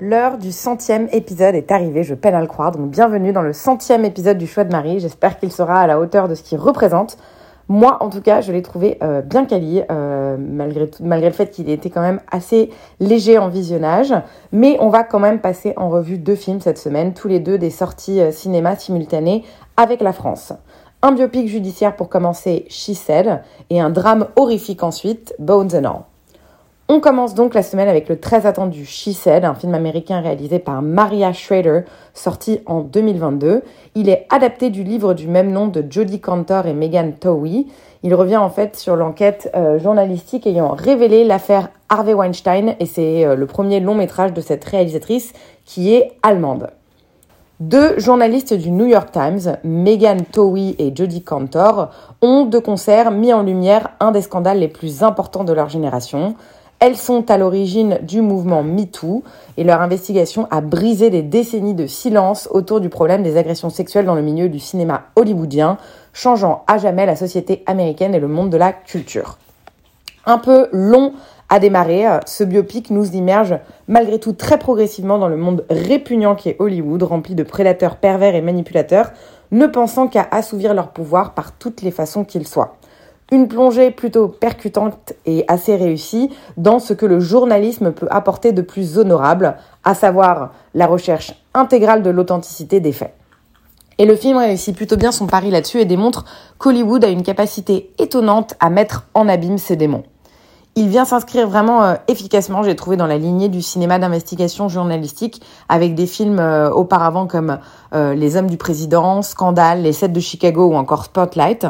L'heure du centième épisode est arrivée, je peine à le croire, donc bienvenue dans le centième épisode du Choix de Marie. J'espère qu'il sera à la hauteur de ce qu'il représente. Moi, en tout cas, je l'ai trouvé euh, bien quali, euh, malgré, malgré le fait qu'il était quand même assez léger en visionnage. Mais on va quand même passer en revue deux films cette semaine, tous les deux des sorties euh, cinéma simultanées avec la France. Un biopic judiciaire pour commencer, She Said, et un drame horrifique ensuite, Bones and All. On commence donc la semaine avec le très attendu She Said, un film américain réalisé par Maria Schrader, sorti en 2022. Il est adapté du livre du même nom de Jodie Cantor et Megan Towie. Il revient en fait sur l'enquête euh, journalistique ayant révélé l'affaire Harvey Weinstein et c'est euh, le premier long métrage de cette réalisatrice qui est allemande. Deux journalistes du New York Times, Megan Towie et Jodie Cantor, ont de concert mis en lumière un des scandales les plus importants de leur génération. Elles sont à l'origine du mouvement MeToo et leur investigation a brisé des décennies de silence autour du problème des agressions sexuelles dans le milieu du cinéma hollywoodien, changeant à jamais la société américaine et le monde de la culture un peu long à démarrer. Euh, Ce biopic nous immerge malgré tout très progressivement dans le monde répugnant qui est Hollywood, rempli de prédateurs pervers et manipulateurs, ne pensant qu'à assouvir leur pouvoir par toutes les façons qu'ils soient. Une plongée plutôt percutante et assez réussie dans ce que le journalisme peut apporter de plus honorable, à savoir la recherche intégrale de l'authenticité des faits. Et le film réussit plutôt bien son pari là-dessus et démontre qu'Hollywood a une capacité étonnante à mettre en abîme ses démons. Il vient s'inscrire vraiment euh, efficacement, j'ai trouvé, dans la lignée du cinéma d'investigation journalistique, avec des films euh, auparavant comme euh, Les Hommes du Président, Scandale, Les Sept de Chicago ou encore Spotlight.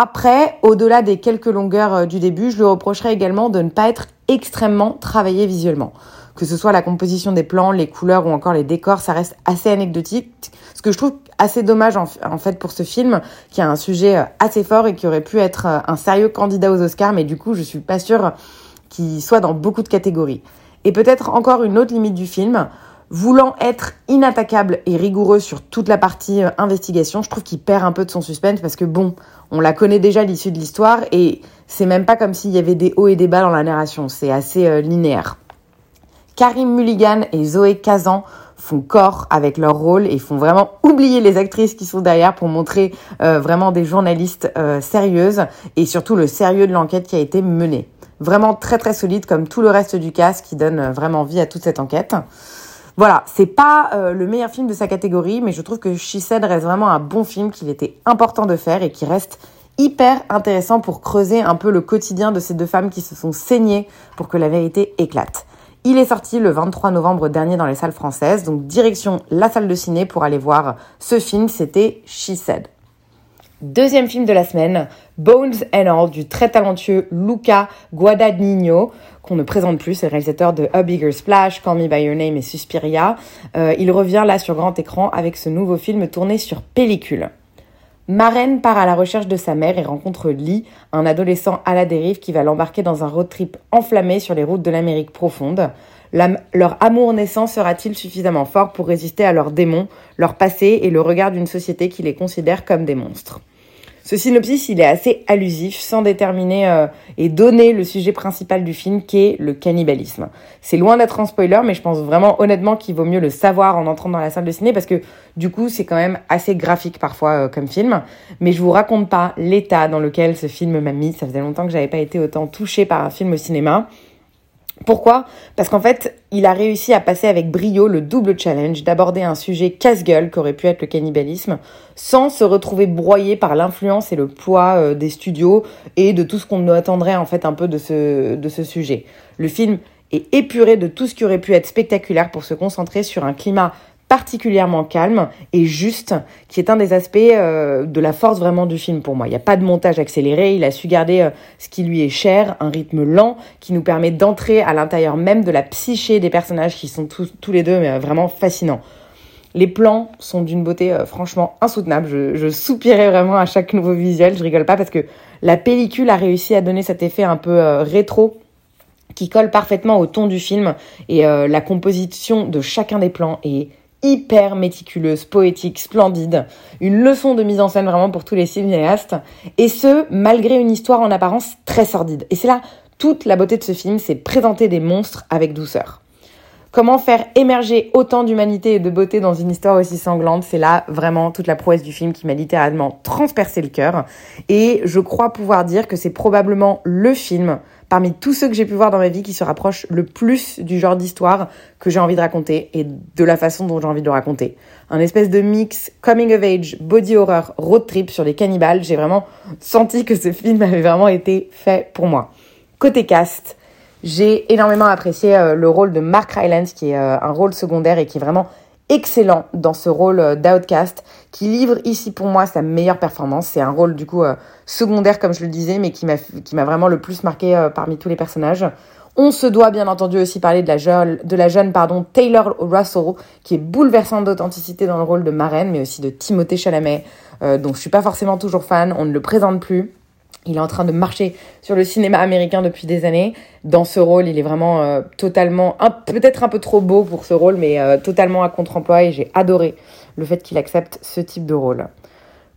Après, au-delà des quelques longueurs euh, du début, je lui reprocherais également de ne pas être extrêmement travaillé visuellement. Que ce soit la composition des plans, les couleurs ou encore les décors, ça reste assez anecdotique. Ce que je trouve assez dommage en, fait pour ce film, qui a un sujet euh, assez fort et qui aurait pu être euh, un sérieux candidat aux Oscars, mais du coup, je suis pas sûre qu'il soit dans beaucoup de catégories. Et peut-être encore une autre limite du film, voulant être inattaquable et rigoureux sur toute la partie euh, investigation, je trouve qu'il perd un peu de son suspense parce que bon, on la connaît déjà l'issue de l'histoire et c'est même pas comme s'il y avait des hauts et des bas dans la narration, c'est assez euh, linéaire. Karim Mulligan et Zoé Kazan font corps avec leur rôle et font vraiment oublier les actrices qui sont derrière pour montrer euh, vraiment des journalistes sérieuses et surtout le sérieux de l'enquête qui a été menée. Vraiment très très solide comme tout le reste du cast qui donne vraiment vie à toute cette enquête. Voilà, c'est pas euh, le meilleur film de sa catégorie, mais je trouve que She Said reste vraiment un bon film qu'il était important de faire et qui reste hyper intéressant pour creuser un peu le quotidien de ces deux femmes qui se sont saignées pour que la vérité éclate. Il est sorti le 23 novembre dernier dans les salles françaises, donc direction la salle de ciné pour aller voir ce film, c'était She Said. Deuxième film de la semaine, Bones and All du très talentueux Luca Guadagnino, qu'on ne présente plus, c'est le réalisateur de A Bigger Splash, Call Me By Your Name et Suspiria. Euh, il revient là sur grand écran avec ce nouveau film tourné sur pellicule. Marraine part à la recherche de sa mère et rencontre Lee, un adolescent à la dérive qui va l'embarquer dans un road trip enflammé sur les routes de l'Amérique profonde. Leur amour naissant sera-t-il suffisamment fort pour résister à leurs démons, leur passé et le regard d'une société qui les considère comme des monstres? Ce synopsis, il est assez allusif, sans déterminer euh, et donner le sujet principal du film, qui est le cannibalisme. C'est loin d'être un spoiler, mais je pense vraiment honnêtement qu'il vaut mieux le savoir en entrant dans la salle de ciné, parce que du coup, c'est quand même assez graphique parfois euh, comme film. Mais je vous raconte pas l'état dans lequel ce film m'a mis. Ça faisait longtemps que j'avais pas été autant touchée par un film au cinéma. Pourquoi? Parce qu'en fait, il a réussi à passer avec brio le double challenge d'aborder un sujet casse-gueule qu'aurait pu être le cannibalisme, sans se retrouver broyé par l'influence et le poids euh, des studios et de tout ce qu'on attendrait en fait un peu de ce, de ce sujet. Le film est épuré de tout ce qui aurait pu être spectaculaire pour se concentrer sur un climat particulièrement calme et juste, qui est un des aspects euh, de la force vraiment du film pour moi. Il n'y a pas de montage accéléré, il a su garder euh, ce qui lui est cher, un rythme lent qui nous permet d'entrer à l'intérieur même de la psyché des personnages qui sont tous, les deux mais, euh, vraiment fascinants. Les plans sont d'une beauté franchement insoutenable. Je, je, soupirais vraiment à chaque nouveau visuel. Je rigole pas parce que la pellicule a réussi à donner cet effet un peu rétro qui colle parfaitement au ton du film et la composition de chacun des plans est hyper méticuleuse, poétique, splendide, une leçon de mise en scène vraiment pour tous les cinéastes, et ce, malgré une histoire en apparence très sordide. Et c'est là toute la beauté de ce film, c'est présenter des monstres avec douceur. Comment faire émerger autant d'humanité et de beauté dans une histoire aussi sanglante, c'est là vraiment toute la prouesse du film qui m'a littéralement transpercé le cœur. Et je crois pouvoir dire que c'est probablement le film parmi tous ceux que j'ai pu voir dans ma vie qui se rapproche le plus du genre d'histoire que j'ai envie de raconter et de la façon dont j'ai envie de le raconter. Un espèce de mix coming of age, body horror, road trip sur les cannibales. J'ai vraiment senti que ce film avait vraiment été fait pour moi. Côté cast, j'ai énormément apprécié euh, le rôle de Mark Rylance, qui est euh, un rôle secondaire et qui est vraiment excellent dans ce rôle euh, d'outcast, qui livre ici pour moi sa meilleure performance. C'est un rôle du coup secondaire comme je le disais, mais qui m'a vraiment le plus marqué parmi tous les personnages. On se doit bien entendu aussi parler de la jeune, de la jeune pardon, Taylor Russell, qui est bouleversante d'authenticité dans le rôle de marraine, mais aussi de Timothée Chalamet, dont je suis pas forcément toujours fan. On ne le présente plus. Il est en train de marcher sur le cinéma américain depuis des années. Dans ce rôle, il est vraiment euh, totalement, peut-être un peu trop beau pour ce rôle, mais euh, totalement à contre-emploi et j'ai adoré le fait qu'il accepte ce type de rôle.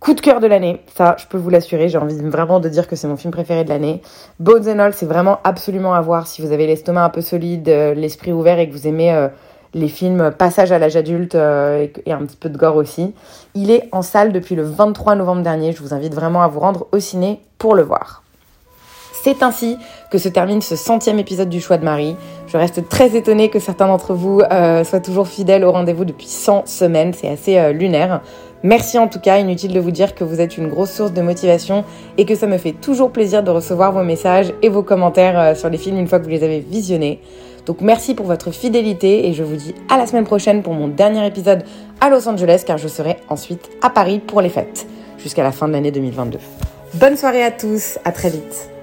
Coup de cœur de l'année, ça je peux vous l'assurer, j'ai envie vraiment de dire que c'est mon film préféré de l'année. Bones and All, c'est vraiment absolument à voir si vous avez l'estomac un peu solide, euh, l'esprit ouvert et que vous aimez les films Passage à l'âge adulte et, et, un petit peu de gore aussi. Il est en salle depuis le 23 novembre dernier, je vous invite vraiment à vous rendre au ciné pour le voir. C'est ainsi que se termine ce centième épisode du choix de Marie. Je reste très étonnée que certains d'entre vous euh, soient toujours fidèles au rendez-vous depuis 100 semaines. C'est assez euh, lunaire. Merci en tout cas, inutile de vous dire que vous êtes une grosse source de motivation et que ça me fait toujours plaisir de recevoir vos messages et vos commentaires euh, sur les films une fois que vous les avez visionnés. Donc merci pour votre fidélité et je vous dis à la semaine prochaine pour mon dernier épisode à Los Angeles car je serai ensuite à Paris pour les fêtes jusqu'à la fin de l'année 2022. Bonne soirée à tous, à très vite.